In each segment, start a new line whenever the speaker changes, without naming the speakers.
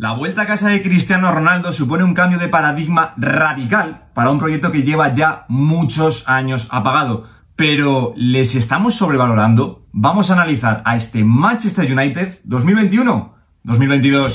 La vuelta a casa de Cristiano Ronaldo supone un cambio de paradigma radical para un proyecto que lleva ya muchos años apagado. Pero, ¿les estamos sobrevalorando? Vamos a analizar a este Manchester United 2021-2022.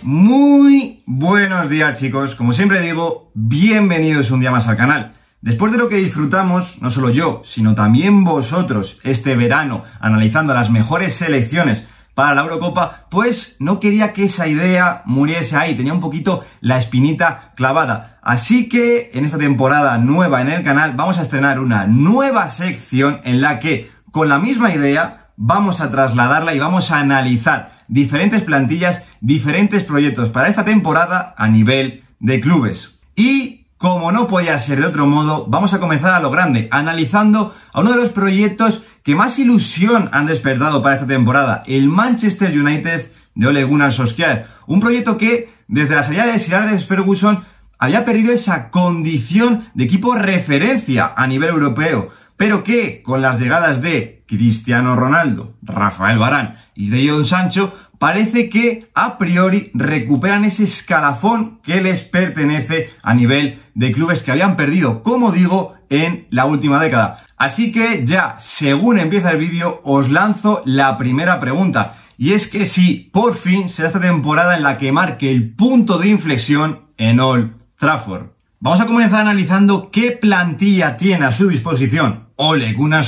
Muy buenos días chicos, como siempre digo, bienvenidos un día más al canal. Después de lo que disfrutamos, no solo yo, sino también vosotros este verano, analizando las mejores selecciones para la Eurocopa, pues no quería que esa idea muriese ahí, tenía un poquito la espinita clavada. Así que en esta temporada nueva en el canal vamos a estrenar una nueva sección en la que con la misma idea vamos a trasladarla y vamos a analizar diferentes plantillas, diferentes proyectos para esta temporada a nivel de clubes. Y como no podía ser de otro modo, vamos a comenzar a lo grande, analizando a uno de los proyectos que más ilusión han despertado para esta temporada, el Manchester United de Ole Gunnar Solskjaer. Un proyecto que, desde la salida de Sir Alex Ferguson, había perdido esa condición de equipo referencia a nivel europeo, pero que, con las llegadas de Cristiano Ronaldo, Rafael Barán y de Jadon Sancho, parece que a priori recuperan ese escalafón que les pertenece a nivel de clubes que habían perdido, como digo, en la última década. Así que ya, según empieza el vídeo, os lanzo la primera pregunta. Y es que si por fin será esta temporada en la que marque el punto de inflexión en Old Trafford. Vamos a comenzar analizando qué plantilla tiene a su disposición Ole Gunnar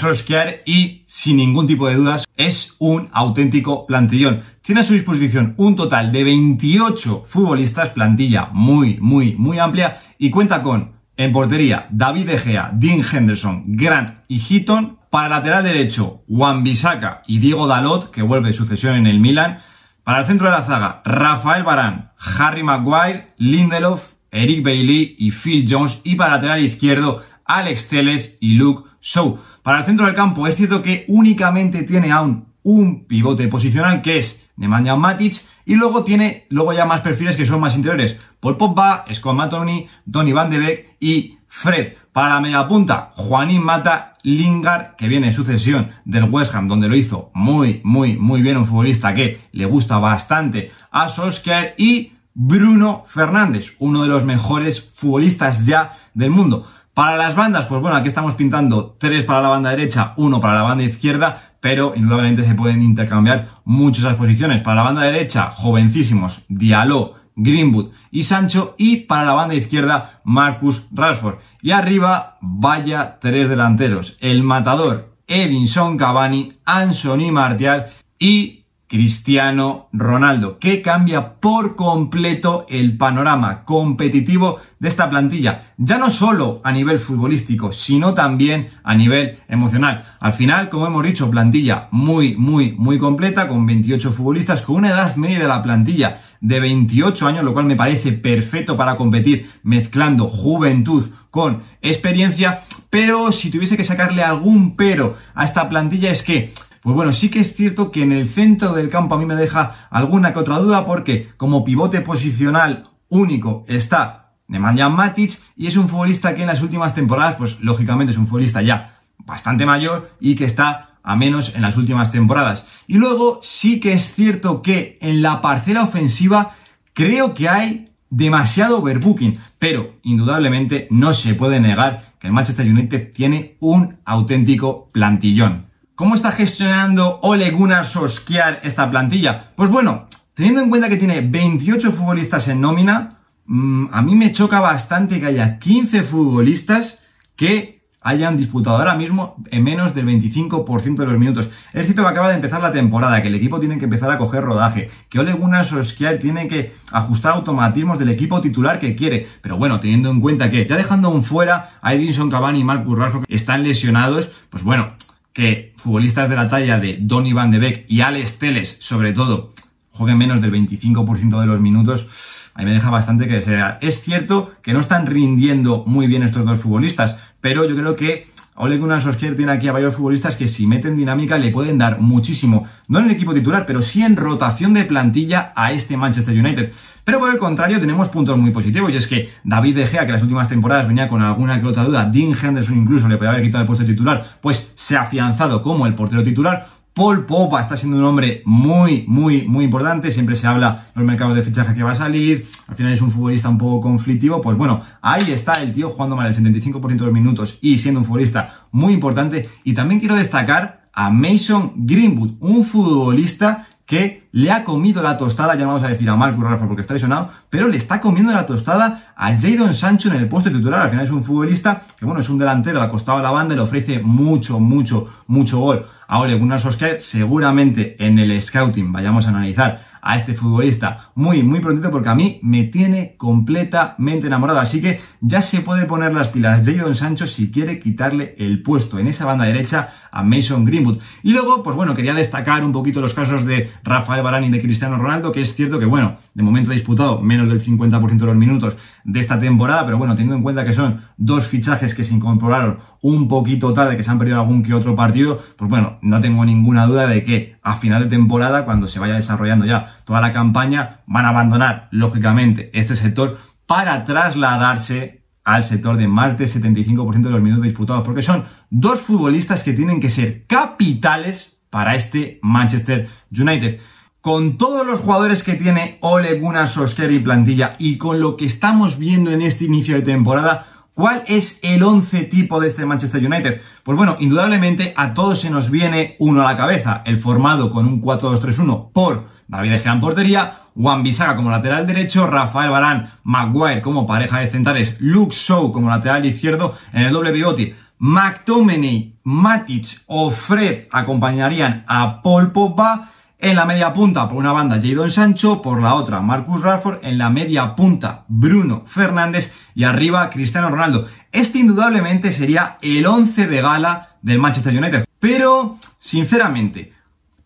y, sin ningún tipo de dudas, es un auténtico plantillón. Tiene a su disposición un total de 28 futbolistas, plantilla muy, muy, muy amplia, y cuenta con, en portería, David De Gea, Dean Henderson, Grant y Heaton. Para lateral derecho, Juan Bisaka y Diego Dalot, que vuelve sucesión en el Milan. Para el centro de la zaga, Rafael Barán, Harry Maguire, Lindelof, Eric Bailey y Phil Jones. Y para lateral izquierdo, Alex Teles y Luke Show. Para el centro del campo es cierto que únicamente tiene aún un pivote posicional que es Nemanja Matic y luego tiene luego ya más perfiles que son más interiores. Paul Pogba, Scott McTominay, Donny Van de Beek y Fred. Para la media punta, Juanín Mata, Lingard, que viene de sucesión del West Ham, donde lo hizo muy, muy, muy bien un futbolista que le gusta bastante a Solskjaer y Bruno Fernández, uno de los mejores futbolistas ya del mundo. Para las bandas, pues bueno, aquí estamos pintando tres para la banda derecha, uno para la banda izquierda, pero indudablemente se pueden intercambiar muchas posiciones. Para la banda derecha, jovencísimos, Diallo, Greenwood y Sancho, y para la banda izquierda, Marcus Rashford. Y arriba, vaya tres delanteros, el matador Edinson Cavani, Anthony Martial y Cristiano Ronaldo, que cambia por completo el panorama competitivo de esta plantilla, ya no solo a nivel futbolístico, sino también a nivel emocional. Al final, como hemos dicho, plantilla muy, muy, muy completa, con 28 futbolistas, con una edad media de la plantilla de 28 años, lo cual me parece perfecto para competir, mezclando juventud con experiencia, pero si tuviese que sacarle algún pero a esta plantilla es que pues bueno, sí que es cierto que en el centro del campo a mí me deja alguna que otra duda porque como pivote posicional único está Nemanja Matic y es un futbolista que en las últimas temporadas, pues lógicamente es un futbolista ya bastante mayor y que está a menos en las últimas temporadas. Y luego sí que es cierto que en la parcela ofensiva creo que hay demasiado overbooking, pero indudablemente no se puede negar que el Manchester United tiene un auténtico plantillón. ¿Cómo está gestionando Ole Gunnar Solskjaer esta plantilla? Pues bueno, teniendo en cuenta que tiene 28 futbolistas en nómina, mm, a mí me choca bastante que haya 15 futbolistas que hayan disputado ahora mismo en menos del 25% de los minutos. Es cierto que acaba de empezar la temporada, que el equipo tiene que empezar a coger rodaje, que Ole Gunnar Solskjaer tiene que ajustar automatismos del equipo titular que quiere. Pero bueno, teniendo en cuenta que ya dejando un fuera a Edinson Cavani y Marcus Rashford que están lesionados, pues bueno, que futbolistas de la talla de Donny Van de Beek y Alex Teles, sobre todo, jueguen menos del 25% de los minutos, a mí me deja bastante que desear. Es cierto que no están rindiendo muy bien estos dos futbolistas, pero yo creo que Ole Gunnar Solskjaer tiene aquí a varios futbolistas que si meten dinámica le pueden dar muchísimo, no en el equipo titular, pero sí en rotación de plantilla a este Manchester United. Pero por el contrario tenemos puntos muy positivos y es que David De Gea, que las últimas temporadas venía con alguna que otra duda, Dean Henderson incluso le podía haber quitado el puesto titular, pues se ha afianzado como el portero titular, Paul Popa está siendo un hombre muy, muy, muy importante. Siempre se habla los mercados de fichaje que va a salir. Al final es un futbolista un poco conflictivo. Pues bueno, ahí está el tío jugando mal el 75% de los minutos y siendo un futbolista muy importante. Y también quiero destacar a Mason Greenwood, un futbolista que le ha comido la tostada, ya no vamos a decir a Marcus Rafa porque está lesionado, pero le está comiendo la tostada a Jadon Sancho en el puesto titular. Al final es un futbolista que, bueno, es un delantero acostado a la banda le ofrece mucho, mucho, mucho gol. Ahora, Gunnar Solskjaer seguramente en el scouting vayamos a analizar a este futbolista muy, muy prontito porque a mí me tiene completamente enamorado. Así que ya se puede poner las pilas Jadon Sancho si quiere quitarle el puesto en esa banda derecha a Mason Greenwood. Y luego, pues bueno, quería destacar un poquito los casos de Rafael Varane y de Cristiano Ronaldo, que es cierto que, bueno, de momento ha disputado menos del 50% de los minutos de esta temporada, pero bueno, teniendo en cuenta que son dos fichajes que se incorporaron un poquito tarde, que se han perdido algún que otro partido, pues bueno, no tengo ninguna duda de que a final de temporada, cuando se vaya desarrollando ya toda la campaña, van a abandonar, lógicamente, este sector para trasladarse al sector de más de 75% de los minutos disputados, porque son dos futbolistas que tienen que ser capitales para este Manchester United con todos los jugadores que tiene Ole Gunnar Solskjaer y plantilla y con lo que estamos viendo en este inicio de temporada, ¿cuál es el 11 tipo de este Manchester United? Pues bueno, indudablemente a todos se nos viene uno a la cabeza, el formado con un 4-2-3-1 por David Gea portería, Juan Bisaga como lateral derecho, Rafael Barán, Maguire como pareja de centrales, Luke Shaw como lateral izquierdo en el doble bigote, McTominay, Matic o Fred acompañarían a Paul Pogba en la media punta, por una banda, Jadon Sancho, por la otra, Marcus Rashford. En la media punta, Bruno Fernández. Y arriba, Cristiano Ronaldo. Este indudablemente sería el 11 de gala del Manchester United. Pero, sinceramente,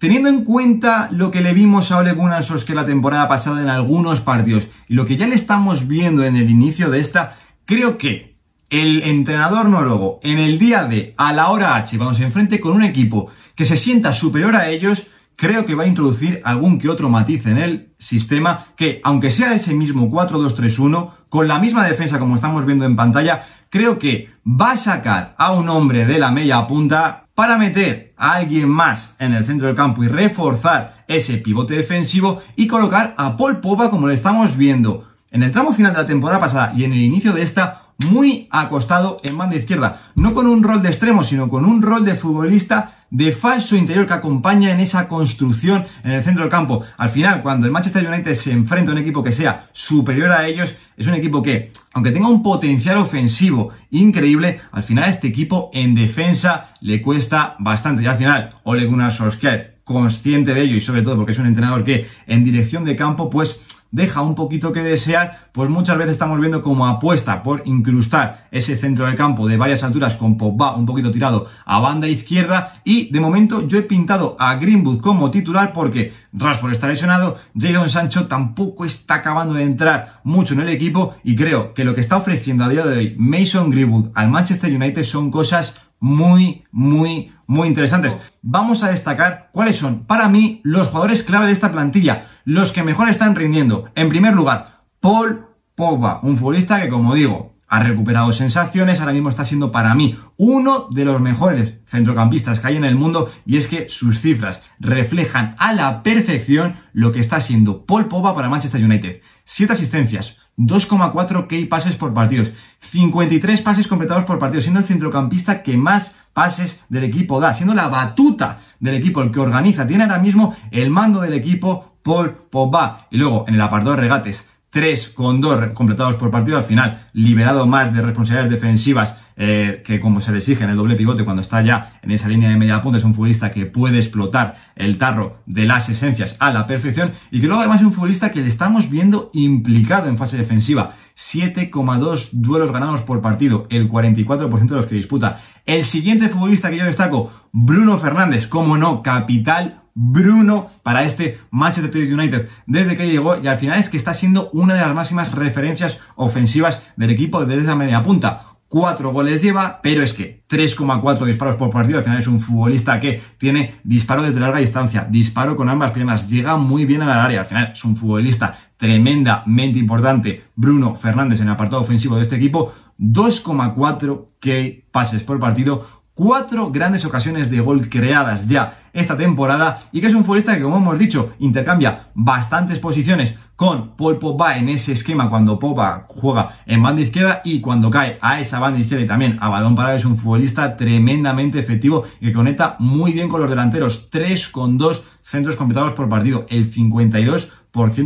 teniendo en cuenta lo que le vimos a Ole Gunnar Solskjaer la temporada pasada en algunos partidos y lo que ya le estamos viendo en el inicio de esta, creo que el entrenador noruego en el día de a la hora H, vamos enfrente con un equipo que se sienta superior a ellos, creo que va a introducir algún que otro matiz en el sistema que, aunque sea ese mismo 4-2-3-1, con la misma defensa como estamos viendo en pantalla, creo que va a sacar a un hombre de la media punta para meter a alguien más en el centro del campo y reforzar ese pivote defensivo y colocar a Paul Popa como lo estamos viendo en el tramo final de la temporada pasada y en el inicio de esta muy acostado en banda izquierda, no con un rol de extremo, sino con un rol de futbolista de falso interior que acompaña en esa construcción en el centro del campo. Al final, cuando el Manchester United se enfrenta a un equipo que sea superior a ellos, es un equipo que, aunque tenga un potencial ofensivo increíble, al final este equipo en defensa le cuesta bastante. Y al final, Ole Gunnar Solskjaer, consciente de ello y sobre todo porque es un entrenador que en dirección de campo, pues deja un poquito que desear, pues muchas veces estamos viendo como apuesta por incrustar ese centro del campo de varias alturas con Pogba un poquito tirado a banda izquierda y de momento yo he pintado a Greenwood como titular porque Rashford está lesionado, Jadon Sancho tampoco está acabando de entrar mucho en el equipo y creo que lo que está ofreciendo a día de hoy Mason Greenwood al Manchester United son cosas muy, muy, muy interesantes. Vamos a destacar cuáles son, para mí, los jugadores clave de esta plantilla, los que mejor están rindiendo. En primer lugar, Paul Pogba, un futbolista que, como digo, ha recuperado sensaciones, ahora mismo está siendo para mí uno de los mejores centrocampistas que hay en el mundo y es que sus cifras reflejan a la perfección lo que está siendo Paul Pogba para Manchester United. Siete asistencias, 2,4 key pases por partidos, 53 pases completados por partido, siendo el centrocampista que más pases del equipo da, siendo la batuta del equipo el que organiza, tiene ahora mismo el mando del equipo Paul Pogba. Y luego en el apartado de regates, 3 con 2 completados por partido, al final liberado más de responsabilidades defensivas eh, que como se le exige en el doble pivote cuando está ya en esa línea de media punta, es un futbolista que puede explotar el tarro de las esencias a la perfección y que luego además es un futbolista que le estamos viendo implicado en fase defensiva. 7,2 duelos ganados por partido, el 44% de los que disputa. El siguiente futbolista que yo destaco, Bruno Fernández, como no, capital Bruno para este Manchester United desde que llegó y al final es que está siendo una de las máximas referencias ofensivas del equipo desde esa media punta. 4 goles lleva, pero es que 3,4 disparos por partido, al final es un futbolista que tiene disparo desde larga distancia, disparo con ambas piernas, llega muy bien al área, al final es un futbolista tremendamente importante, Bruno Fernández en el apartado ofensivo de este equipo, 2,4 K pases por partido, cuatro grandes ocasiones de gol creadas ya esta temporada y que es un futbolista que, como hemos dicho, intercambia bastantes posiciones con Paul Pogba en ese esquema cuando Pogba juega en banda izquierda y cuando cae a esa banda izquierda y también a balón parado es un futbolista tremendamente efectivo que conecta muy bien con los delanteros, 3 con 2 centros completados por partido, el 52%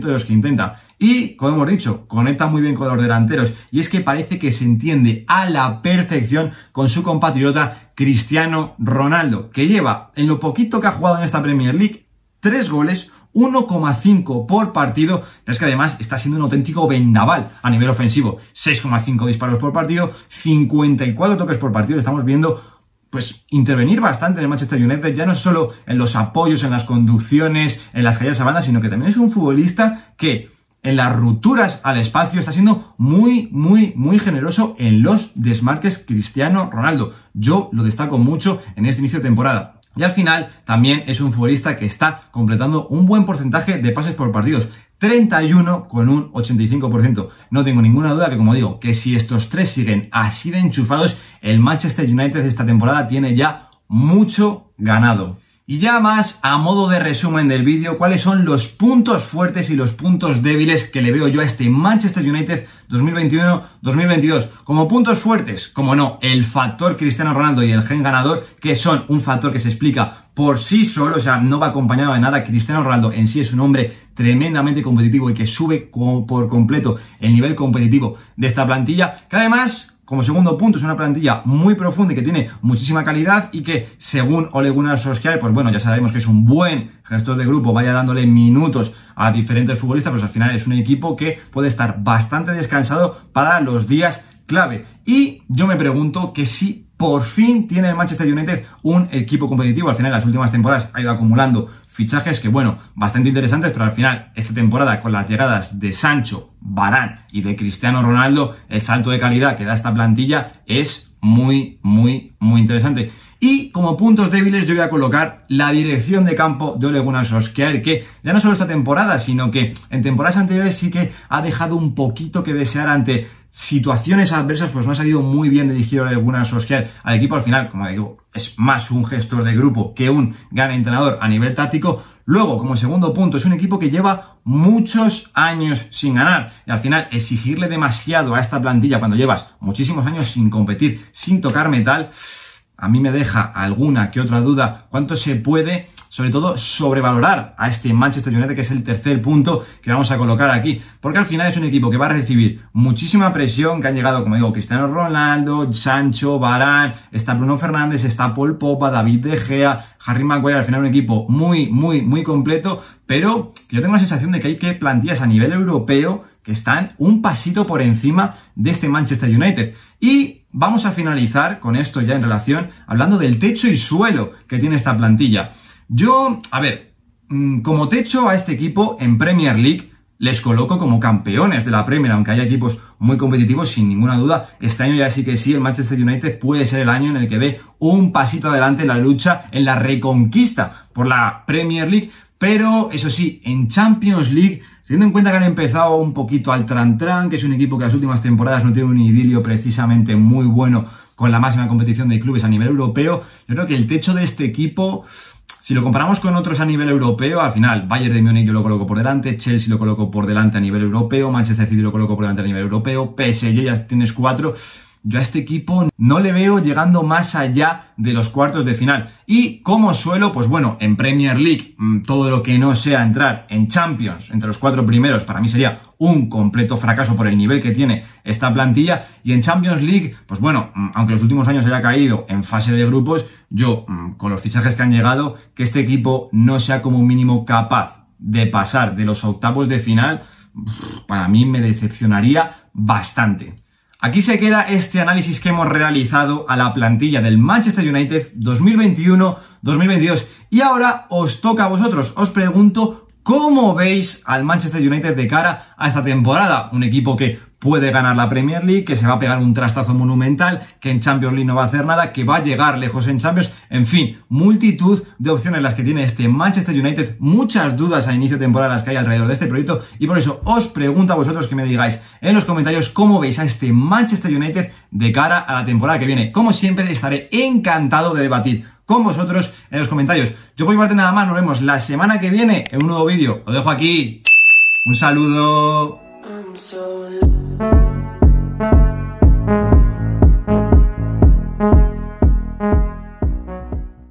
de los que intenta. Y, como hemos dicho, conecta muy bien con los delanteros. Y es que parece que se entiende a la perfección con su compatriota Cristiano Ronaldo, que lleva en lo poquito que ha jugado en esta Premier League tres goles, 1,5 por partido, pero es que además está siendo un auténtico vendaval a nivel ofensivo. 6,5 disparos por partido, 54 toques por partido. Estamos viendo pues intervenir bastante en el Manchester United, ya no solo en los apoyos, en las conducciones, en las caídas a banda, sino que también es un futbolista que en las rupturas al espacio está siendo muy, muy, muy generoso en los desmarques Cristiano Ronaldo. Yo lo destaco mucho en este inicio de temporada. Y al final también es un futbolista que está completando un buen porcentaje de pases por partidos. 31 con un 85%. No tengo ninguna duda que, como digo, que si estos tres siguen así de enchufados, el Manchester United esta temporada tiene ya mucho ganado. Y ya más a modo de resumen del vídeo, cuáles son los puntos fuertes y los puntos débiles que le veo yo a este Manchester United 2021-2022. Como puntos fuertes, como no, el factor Cristiano Ronaldo y el gen ganador, que son un factor que se explica por sí solo, o sea, no va acompañado de nada. Cristiano Ronaldo en sí es un hombre tremendamente competitivo y que sube por completo el nivel competitivo de esta plantilla, que además como segundo punto, es una plantilla muy profunda y que tiene muchísima calidad y que, según Ole Gunnar pues bueno, ya sabemos que es un buen gestor de grupo, vaya dándole minutos a diferentes futbolistas, pues al final es un equipo que puede estar bastante descansado para los días clave. Y yo me pregunto que si por fin tiene el Manchester United un equipo competitivo. Al final, las últimas temporadas ha ido acumulando fichajes que, bueno, bastante interesantes, pero al final, esta temporada, con las llegadas de Sancho, Barán y de Cristiano Ronaldo, el salto de calidad que da esta plantilla es muy, muy, muy interesante. Y como puntos débiles yo voy a colocar la dirección de campo de Ole Gunnar Solskjaer, que ya no solo esta temporada, sino que en temporadas anteriores sí que ha dejado un poquito que desear ante situaciones adversas, pues no ha salido muy bien dirigir Ole Gunnar Solskjaer al equipo. Al final, como digo, es más un gestor de grupo que un gran entrenador a nivel táctico. Luego, como segundo punto, es un equipo que lleva muchos años sin ganar. Y al final, exigirle demasiado a esta plantilla cuando llevas muchísimos años sin competir, sin tocar metal, a mí me deja alguna que otra duda cuánto se puede, sobre todo, sobrevalorar a este Manchester United, que es el tercer punto que vamos a colocar aquí. Porque al final es un equipo que va a recibir muchísima presión, que han llegado, como digo, Cristiano Ronaldo, Sancho, Barán, está Bruno Fernández, está Paul Popa, David De Gea, Harry Maguire, al final un equipo muy, muy, muy completo, pero yo tengo la sensación de que hay que plantillas a nivel europeo que están un pasito por encima de este Manchester United. Y vamos a finalizar con esto ya en relación, hablando del techo y suelo que tiene esta plantilla. Yo, a ver, mm, como techo a este equipo en Premier League, les coloco como campeones de la Premier, aunque haya equipos muy competitivos, sin ninguna duda. Este año ya sí que sí, el Manchester United puede ser el año en el que dé un pasito adelante en la lucha, en la reconquista por la Premier League. Pero, eso sí, en Champions League Teniendo en cuenta que han empezado un poquito al Trantran, que es un equipo que las últimas temporadas no tiene un idilio precisamente muy bueno con la máxima competición de clubes a nivel europeo, yo creo que el techo de este equipo, si lo comparamos con otros a nivel europeo, al final, Bayern de Múnich yo lo coloco por delante, Chelsea lo coloco por delante a nivel europeo, Manchester City lo coloco por delante a nivel europeo, PSG ya tienes cuatro, yo a este equipo no le veo llegando más allá de los cuartos de final. Y como suelo, pues bueno, en Premier League, mm, todo lo que no sea entrar en Champions entre los cuatro primeros, para mí sería un completo fracaso por el nivel que tiene esta plantilla. Y en Champions League, pues bueno, mm, aunque los últimos años haya caído en fase de grupos, yo, mm, con los fichajes que han llegado, que este equipo no sea como mínimo capaz de pasar de los octavos de final, para mí me decepcionaría bastante. Aquí se queda este análisis que hemos realizado a la plantilla del Manchester United 2021-2022. Y ahora os toca a vosotros. Os pregunto cómo veis al Manchester United de cara a esta temporada. Un equipo que puede ganar la Premier League, que se va a pegar un trastazo monumental, que en Champions League no va a hacer nada, que va a llegar lejos en Champions, en fin, multitud de opciones las que tiene este Manchester United, muchas dudas a inicio de temporada las que hay alrededor de este proyecto y por eso os pregunto a vosotros que me digáis en los comentarios cómo veis a este Manchester United de cara a la temporada que viene. Como siempre, estaré encantado de debatir con vosotros en los comentarios. Yo por mi parte nada más, nos vemos la semana que viene en un nuevo vídeo. Lo dejo aquí. Un saludo. I'm so